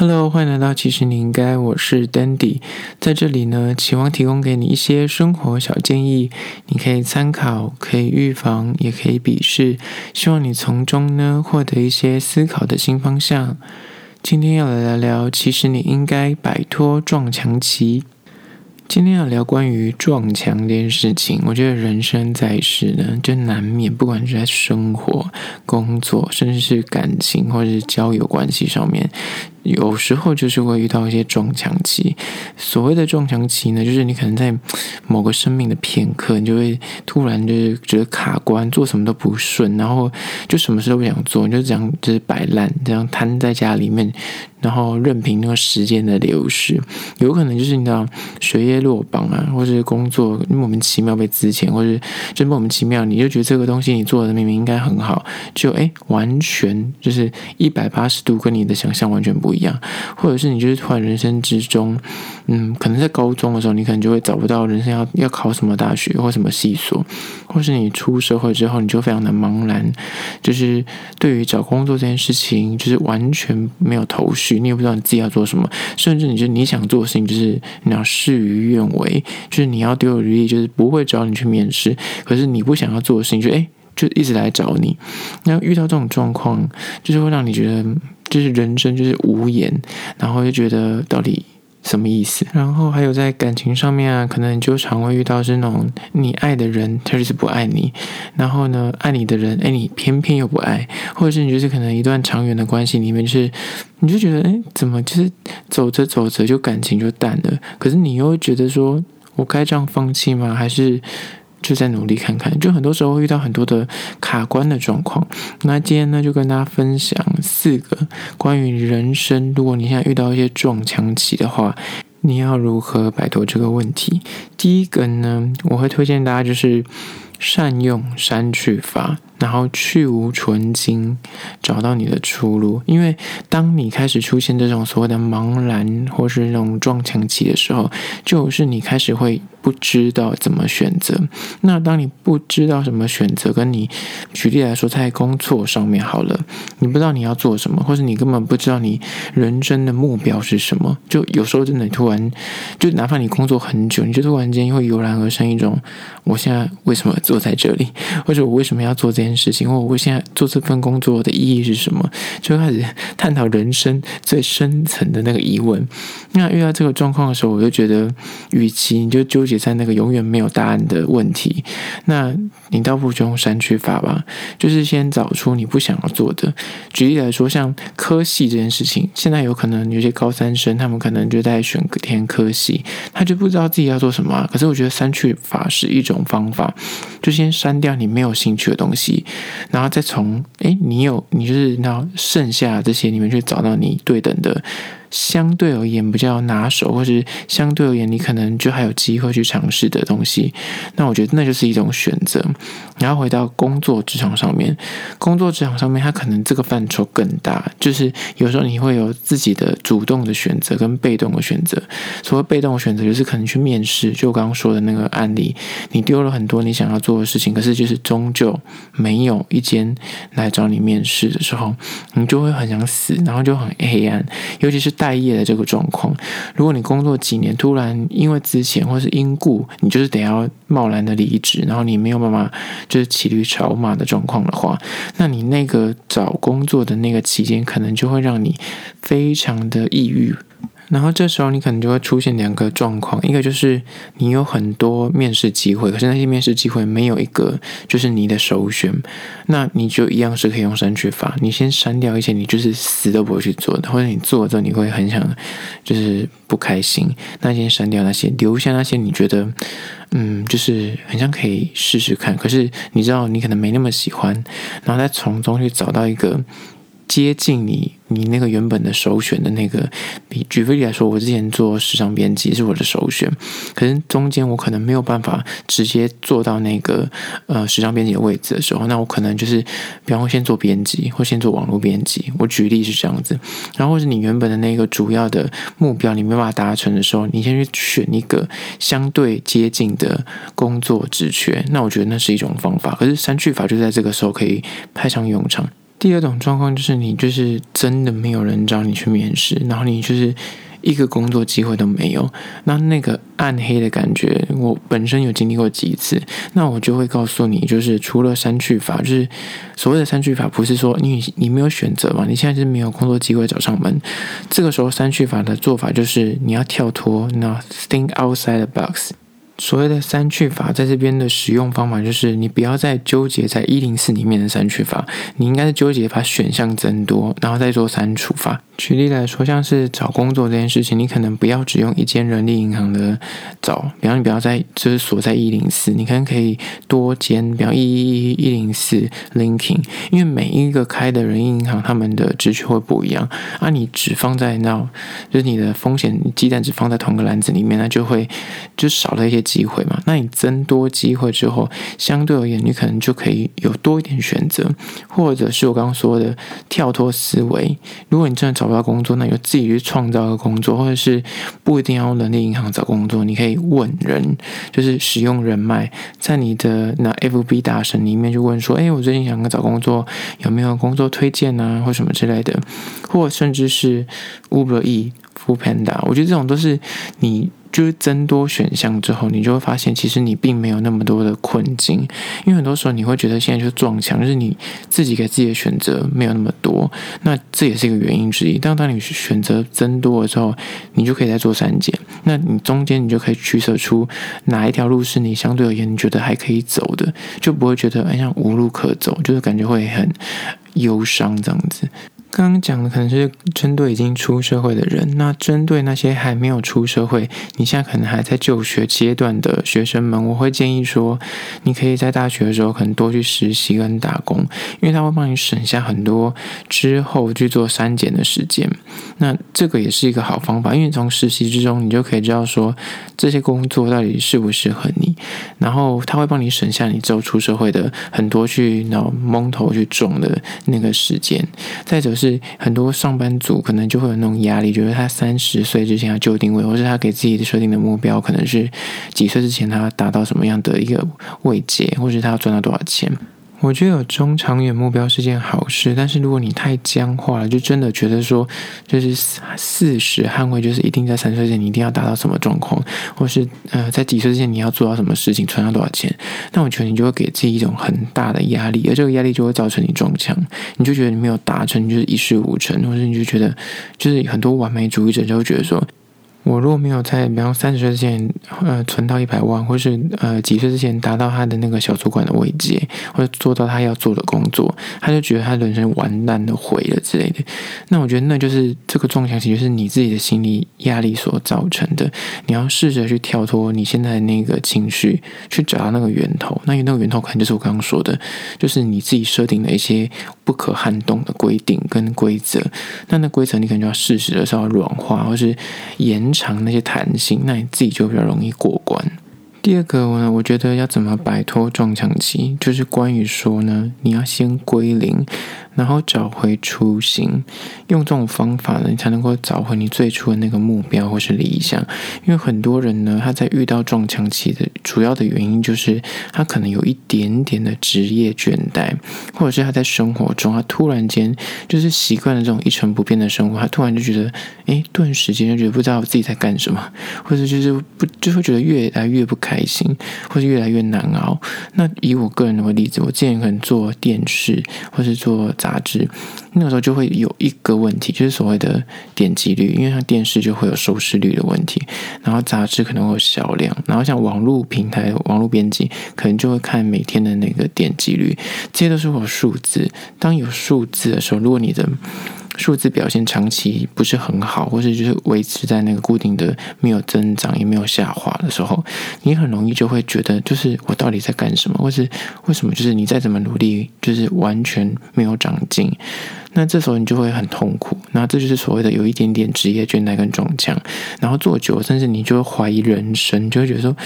Hello，欢迎来到其实你应该，我是 Dandy，在这里呢，期望提供给你一些生活小建议，你可以参考，可以预防，也可以鄙视，希望你从中呢获得一些思考的新方向。今天要来聊聊，其实你应该摆脱撞墙期。今天要聊关于撞墙这件事情，我觉得人生在世呢，就难免，不管是在生活、工作，甚至是感情或者是交友关系上面。有时候就是会遇到一些撞墙期。所谓的撞墙期呢，就是你可能在某个生命的片刻，你就会突然就是觉得卡关，做什么都不顺，然后就什么事都不想做，你就这样就是摆烂，这样瘫在家里面，然后任凭那个时间的流逝。有可能就是你的学业落榜啊，或者是工作莫名其妙被资遣，或者就莫名其妙，你就觉得这个东西你做的明明应该很好，就哎完全就是一百八十度跟你的想象完全。不一样，或者是你就是突然人生之中，嗯，可能在高中的时候，你可能就会找不到人生要要考什么大学或什么系所，或是你出社会之后，你就非常的茫然，就是对于找工作这件事情，就是完全没有头绪，你也不知道你自己要做什么，甚至你就你想做的事情，就是你要事与愿违，就是你要丢履历，就是不会找你去面试，可是你不想要做的事情，就诶，就一直来找你，那遇到这种状况，就是会让你觉得。就是人生就是无言，然后就觉得到底什么意思？然后还有在感情上面啊，可能你就常会遇到是那种你爱的人他就是不爱你，然后呢爱你的人哎你偏偏又不爱，或者是你就是可能一段长远的关系里面，就是你就觉得哎怎么就是走着走着就感情就淡了，可是你又觉得说我该这样放弃吗？还是？就再努力看看，就很多时候会遇到很多的卡关的状况。那今天呢，就跟大家分享四个关于人生，如果你现在遇到一些撞墙期的话，你要如何摆脱这个问题？第一个呢，我会推荐大家就是善用删去法。然后去无存菁，找到你的出路。因为当你开始出现这种所谓的茫然或是那种撞墙期的时候，就是你开始会不知道怎么选择。那当你不知道什么选择，跟你举例来说，在工作上面好了，你不知道你要做什么，或是你根本不知道你人生的目标是什么，就有时候真的突然，就哪怕你工作很久，你就突然间会油然而生一种：我现在为什么坐在这里，或者我为什么要做这件事情，或我现在做这份工作的意义是什么？就开始探讨人生最深层的那个疑问。那遇到这个状况的时候，我就觉得，与其你就纠结在那个永远没有答案的问题，那你倒不如用删去法吧，就是先找出你不想要做的。举例来说，像科系这件事情，现在有可能有些高三生，他们可能就在选填科系，他就不知道自己要做什么。可是我觉得删去法是一种方法，就先删掉你没有兴趣的东西。然后再从哎，你有你就是那剩下这些里面去找到你对等的。相对而言比较拿手，或是相对而言你可能就还有机会去尝试的东西，那我觉得那就是一种选择。然后回到工作职场上面，工作职场上面它可能这个范畴更大，就是有时候你会有自己的主动的选择跟被动的选择。所谓被动的选择，就是可能去面试，就我刚刚说的那个案例，你丢了很多你想要做的事情，可是就是终究没有一间来找你面试的时候，你就会很想死，然后就很黑暗，尤其是。待业的这个状况，如果你工作几年，突然因为之前或是因故，你就是得要贸然的离职，然后你没有办法就是骑驴找马的状况的话，那你那个找工作的那个期间，可能就会让你非常的抑郁。然后这时候你可能就会出现两个状况，一个就是你有很多面试机会，可是那些面试机会没有一个就是你的首选，那你就一样是可以用删去法，你先删掉一些你就是死都不会去做的，或者你做了之后你会很想就是不开心，那先删掉那些，留下那些你觉得嗯就是很像可以试试看，可是你知道你可能没那么喜欢，然后再从中去找到一个接近你。你那个原本的首选的那个，比举个例来说，我之前做时尚编辑是我的首选，可是中间我可能没有办法直接做到那个呃时尚编辑的位置的时候，那我可能就是比方说先做编辑或先做网络编辑。我举例是这样子，然后或是你原本的那个主要的目标你没办法达成的时候，你先去选一个相对接近的工作职缺，那我觉得那是一种方法。可是删去法就在这个时候可以派上用场。第二种状况就是你就是真的没有人找你去面试，然后你就是。一个工作机会都没有，那那个暗黑的感觉，我本身有经历过几次，那我就会告诉你，就是除了删去法，就是所谓的删去法，不是说你你没有选择嘛，你现在是没有工作机会找上门，这个时候删去法的做法就是你要跳脱，那 think outside the box。所谓的删去法，在这边的使用方法就是，你不要再纠结在一零四里面的删去法，你应该是纠结把选项增多，然后再做删除法。举例来说，像是找工作这件事情，你可能不要只用一间人力银行的找，比方你不要在就是锁在一零四，你可能可以多间，比方一一一一零四 linking，因为每一个开的人力银行，他们的职缺会不一样，啊，你只放在那，就是你的风险鸡蛋只放在同个篮子里面，那就会就少了一些机会嘛。那你增多机会之后，相对而言，你可能就可以有多一点选择，或者是我刚刚说的跳脱思维，如果你真的找。找工作，那你就自己去创造个工作，或者是不一定要用人力银行找工作，你可以问人，就是使用人脉，在你的那 FB 大神里面去问说，哎，我最近想找工作，有没有工作推荐啊，或什么之类的，或甚至是 Uber E、f o o Panda，我觉得这种都是你。就是增多选项之后，你就会发现，其实你并没有那么多的困境，因为很多时候你会觉得现在就撞墙，就是你自己给自己的选择没有那么多，那这也是一个原因之一。当当你选择增多了之后，你就可以再做删减，那你中间你就可以取舍出哪一条路是你相对而言你觉得还可以走的，就不会觉得哎像无路可走，就是感觉会很忧伤这样子。刚刚讲的可能是针对已经出社会的人，那针对那些还没有出社会，你现在可能还在就学阶段的学生们，我会建议说，你可以在大学的时候可能多去实习跟打工，因为它会帮你省下很多之后去做删减的时间。那这个也是一个好方法，因为从实习之中，你就可以知道说这些工作到底适不适合你，然后它会帮你省下你之后出社会的很多去然后蒙头去撞的那个时间。再者。是很多上班族可能就会有那种压力，觉得他三十岁之前要就定位，或是他给自己设定的目标可能是几岁之前他要达到什么样的一个位阶，或是他要赚到多少钱。我觉得有中长远目标是件好事，但是如果你太僵化了，就真的觉得说，就是四十捍卫，就是一定在三十岁前你一定要达到什么状况，或是呃在几岁之前你要做到什么事情，存到多少钱，那我觉得你就会给自己一种很大的压力，而这个压力就会造成你撞墙，你就觉得你没有达成，你就是一事无成，或者你就觉得就是很多完美主义者就会觉得说。我如果没有在，比方三十岁之前，呃，存到一百万，或是呃几岁之前达到他的那个小主管的位阶，或者做到他要做的工作，他就觉得他人生完蛋的毁了之类的。那我觉得那就是这个撞墙，其实是你自己的心理压力所造成的。你要试着去跳脱你现在那个情绪，去找到那个源头。那那个源头可能就是我刚刚说的，就是你自己设定的一些不可撼动的规定跟规则。那那规则你可能就要适时的稍微软化，或是延长那些弹性，那你自己就比较容易过关。第二个呢，我觉得要怎么摆脱撞墙期，就是关于说呢，你要先归零。然后找回初心，用这种方法呢，你才能够找回你最初的那个目标或是理想。因为很多人呢，他在遇到撞墙期的主要的原因，就是他可能有一点点的职业倦怠，或者是他在生活中，他突然间就是习惯了这种一成不变的生活，他突然就觉得，哎，顿时间就觉得不知道自己在干什么，或者就是不就会觉得越来越不开心，或者越来越难熬。那以我个人的例子，我之前可能做电视，或是做杂志，那个时候就会有一个问题，就是所谓的点击率，因为像电视就会有收视率的问题，然后杂志可能会有销量，然后像网络平台、网络编辑可能就会看每天的那个点击率，这些都是有数字。当有数字的时候，如果你的数字表现长期不是很好，或是就是维持在那个固定的没有增长也没有下滑的时候，你很容易就会觉得，就是我到底在干什么，或是为什么就是你再怎么努力，就是完全没有长进。那这时候你就会很痛苦。那这就是所谓的有一点点职业倦怠跟撞墙，然后做久了，甚至你就会怀疑人生，就会觉得说。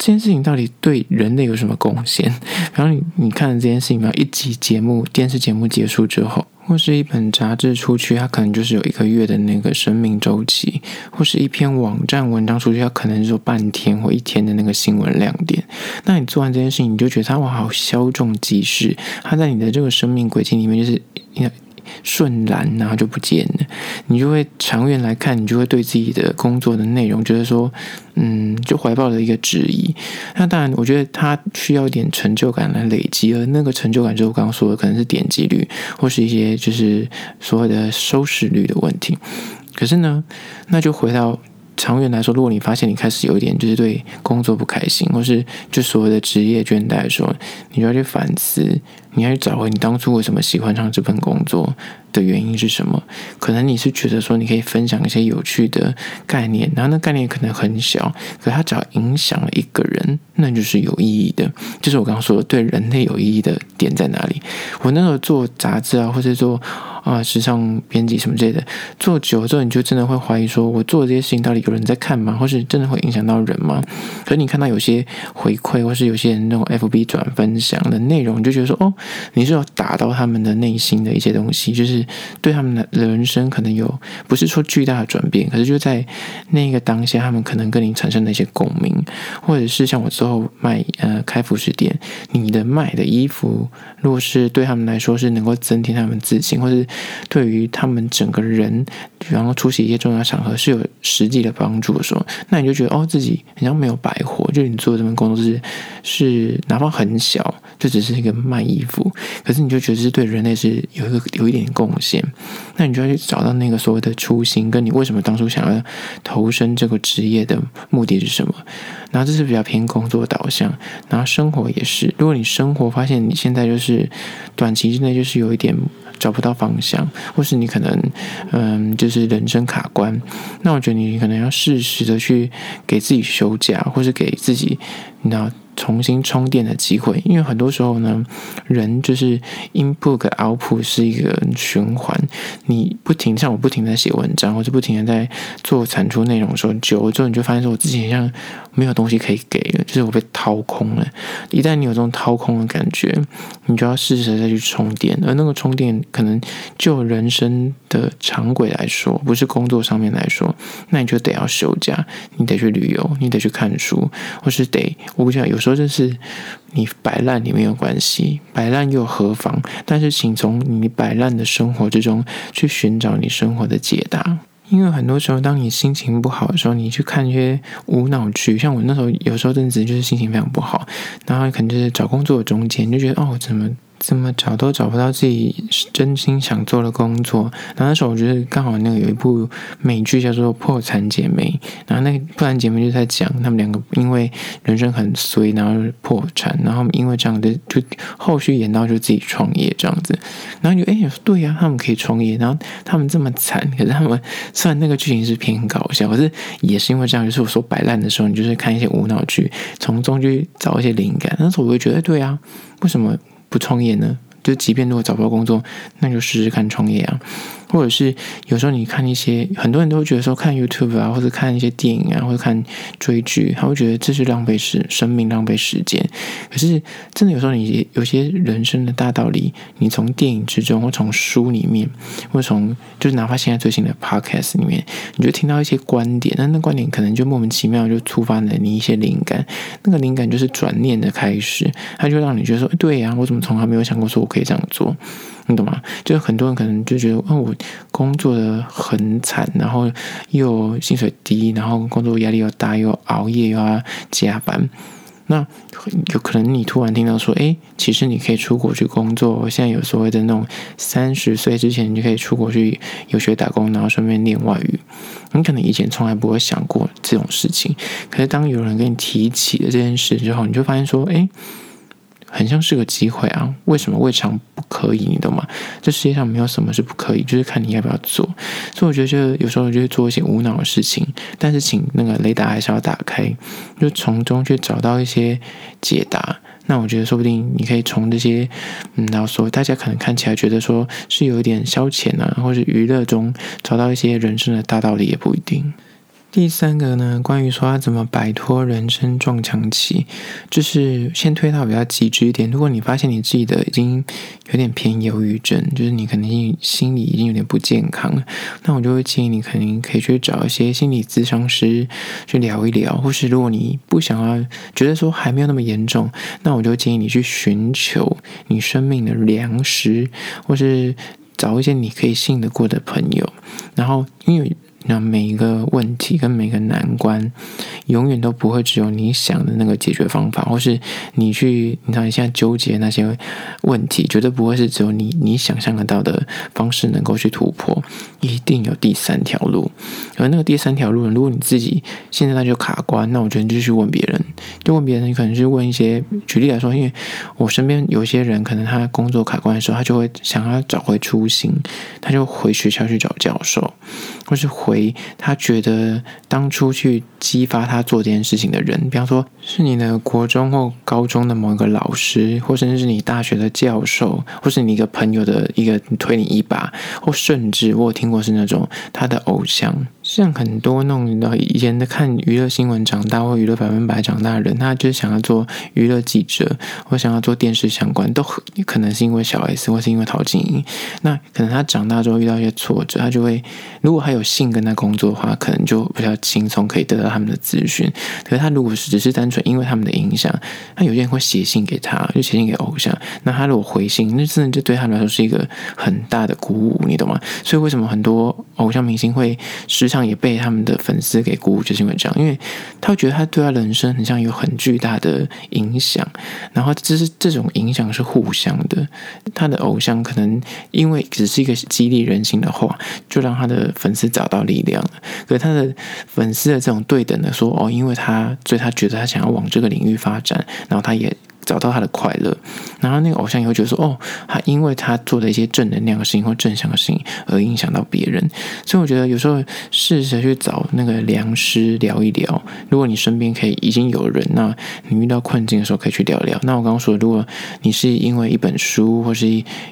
这件事情到底对人类有什么贡献？然后你你看了这件事情，然后一集节目、电视节目结束之后，或是一本杂志出去，它可能就是有一个月的那个生命周期；或是一篇网站文章出去，它可能就半天或一天的那个新闻亮点。那你做完这件事情，你就觉得它哇，好稍纵即逝，它在你的这个生命轨迹里面就是。瞬然，然后就不见了。你就会长远来看，你就会对自己的工作的内容觉得说，嗯，就怀抱了一个质疑。那当然，我觉得它需要一点成就感来累积，而那个成就感就是我刚刚说的，可能是点击率或是一些就是所谓的收视率的问题。可是呢，那就回到。长远来说，如果你发现你开始有一点就是对工作不开心，或是就所谓的职业倦怠的时候，你就要去反思，你要去找回你当初为什么喜欢上这份工作的原因是什么？可能你是觉得说你可以分享一些有趣的概念，然后那概念可能很小，可它只要影响了一个人，那就是有意义的。就是我刚刚说的，对人类有意义的点在哪里？我那时候做杂志啊，或者做。啊，时尚编辑什么之类的，做久之后，你就真的会怀疑说，我做这些事情到底有人在看吗？或是真的会影响到人吗？可是你看到有些回馈，或是有些人那种 FB 转分享的内容，你就觉得说，哦，你是有打到他们的内心的一些东西，就是对他们的人生可能有不是说巨大的转变，可是就在那个当下，他们可能跟你产生了一些共鸣，或者是像我之后卖呃开服饰店，你的卖的衣服，如果是对他们来说是能够增添他们自信，或是对于他们整个人，然后出席一些重要场合是有实际的帮助的时候，那你就觉得哦，自己好像没有白活。就是你做这份工作是是哪怕很小，就只是一个卖衣服，可是你就觉得是对人类是有一个有一点贡献。那你就要去找到那个所谓的初心，跟你为什么当初想要投身这个职业的目的是什么？然后这是比较偏工作导向，然后生活也是。如果你生活发现你现在就是短期之内就是有一点。找不到方向，或是你可能，嗯，就是人生卡关，那我觉得你可能要适时的去给自己休假，或是给自己，你知道。重新充电的机会，因为很多时候呢，人就是 input output 是一个循环。你不停像我不停的写文章，或者不停的在做产出内容的时候，久了之后你就发现说，我自己好像没有东西可以给了，就是我被掏空了。一旦你有这种掏空的感觉，你就要适时的再去充电。而那个充电，可能就人生的常轨来说，不是工作上面来说，那你就得要休假，你得去旅游，你得去看书，或是得我不知道有时候。说这是你摆烂你没有关系，摆烂又何妨？但是请从你摆烂的生活之中去寻找你生活的解答。因为很多时候，当你心情不好的时候，你去看一些无脑剧，像我那时候有时候真的就是心情非常不好，然后可能就是找工作的中间，就觉得哦，怎么？怎么找都找不到自己真心想做的工作。然后那时候我觉得刚好那个有一部美剧叫做《破产姐妹》，然后那破产姐妹就在讲他们两个因为人生很衰，然后破产，然后因为这样的就后续演到就自己创业这样子。然后就哎，对呀，他们可以创业，然后他们这么惨，可是他们虽然那个剧情是偏搞笑，可是也是因为这样，就是我说摆烂的时候，你就是看一些无脑剧，从中去找一些灵感。那时候我会觉得，对呀，为什么？不创业呢？就即便如果找不到工作，那就试试看创业啊。或者是有时候你看一些，很多人都会觉得说看 YouTube 啊，或者看一些电影啊，或者看追剧，他会觉得这是浪费时生命，浪费时间。可是真的有时候你有些人生的大道理，你从电影之中，或从书里面，或从就是哪怕现在最新的 Podcast 里面，你就听到一些观点，那那观点可能就莫名其妙就触发了你一些灵感。那个灵感就是转念的开始，它就让你觉得说，对呀，我怎么从来没有想过说我可以这样做。你懂吗？就是很多人可能就觉得，哦，我工作的很惨，然后又薪水低，然后工作压力又大，又熬夜又要加班。那有可能你突然听到说，诶，其实你可以出国去工作。现在有所谓的那种三十岁之前你就可以出国去游学打工，然后顺便练外语。你可能以前从来不会想过这种事情，可是当有人跟你提起了这件事之后，你就发现说，诶。很像是个机会啊！为什么未尝不可以？你懂吗？这世界上没有什么是不可以，就是看你要不要做。所以我觉得，就有时候就会做一些无脑的事情，但是请那个雷达还是要打开，就从中去找到一些解答。那我觉得，说不定你可以从这些，嗯，然后说大家可能看起来觉得说是有一点消遣啊，或者娱乐中找到一些人生的大道理，也不一定。第三个呢，关于说要怎么摆脱人生撞墙期，就是先推到比较极致一点。如果你发现你自己的已经有点偏忧郁症，就是你可能心理已经有点不健康了，那我就会建议你肯定可以去找一些心理咨商师去聊一聊。或是如果你不想要，觉得说还没有那么严重，那我就建议你去寻求你生命的良师，或是找一些你可以信得过的朋友。然后因为。那每一个问题跟每个难关，永远都不会只有你想的那个解决方法，或是你去，你知道你现在纠结那些问题，绝对不会是只有你你想象得到的方式能够去突破，一定有第三条路。而那个第三条路，如果你自己现在那就卡关，那我觉得你就去问别人，就问别人，你可能去问一些，举例来说，因为我身边有些人，可能他工作卡关的时候，他就会想要找回初心，他就回学校去找教授，或是回。他觉得当初去激发他做这件事情的人，比方说是你的国中或高中的某一个老师，或甚至是你大学的教授，或是你一个朋友的一个推你一把，或甚至我有听过是那种他的偶像。像很多那种以前的看娱乐新闻长大或娱乐百分百长大的人，他就是想要做娱乐记者，或想要做电视相关，都可能是因为小 S 或是因为陶晶莹。那可能他长大之后遇到一些挫折，他就会如果还有幸跟他工作的话，可能就比较轻松可以得到他们的资讯。可是他如果是只是单纯因为他们的影响，那有些人会写信给他，就写信给偶像。那他如果回信，那真的就对他来说是一个很大的鼓舞，你懂吗？所以为什么很多偶像明星会时常也被他们的粉丝给鼓舞，就是因为这样，因为他觉得他对他人生很像有很巨大的影响，然后这是这种影响是互相的。他的偶像可能因为只是一个激励人心的话，就让他的粉丝找到力量。可是他的粉丝的这种对等的说，哦，因为他所以他觉得他想要往这个领域发展，然后他也。找到他的快乐，然后那个偶像也会觉得说，哦，他因为他做的一些正能量的事情或正向的事情而影响到别人，所以我觉得有时候试着去找那个良师聊一聊。如果你身边可以已经有人，那你遇到困境的时候可以去聊聊。那我刚刚说，如果你是因为一本书或是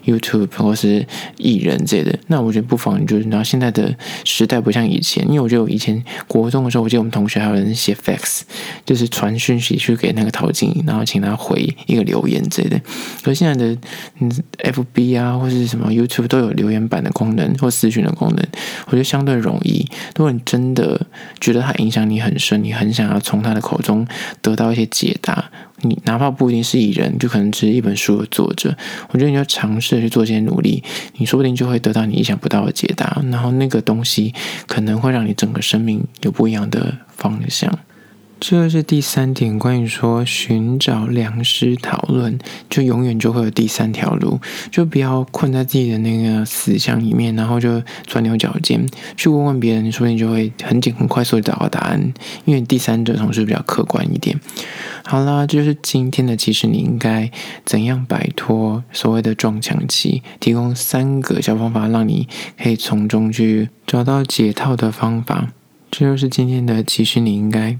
YouTube 或是艺人之类的，那我觉得不妨你就然后现在的时代不像以前，因为我觉得我以前国中的时候，我记得我们同学还有人写 fax，就是传讯息去给那个陶晶莹，然后请他回。一个留言之类的，可是现在的嗯，FB 啊，或是什么 YouTube 都有留言板的功能或私讯的功能，我觉得相对容易。如果你真的觉得它影响你很深，你很想要从他的口中得到一些解答，你哪怕不一定是艺人，就可能只是一本书的作者，我觉得你要尝试去做一些努力，你说不定就会得到你意想不到的解答，然后那个东西可能会让你整个生命有不一样的方向。这是第三点，关于说寻找良师讨论，就永远就会有第三条路，就不要困在自己的那个思想里面，然后就钻牛角尖，去问问别人，说不定就会很紧很快速的找到答案，因为第三者总是比较客观一点。好啦，这就是今天的，其实你应该怎样摆脱所谓的撞墙期，提供三个小方法，让你可以从中去找到解套的方法。这就是今天的，其实你应该。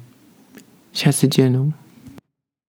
下次见喽。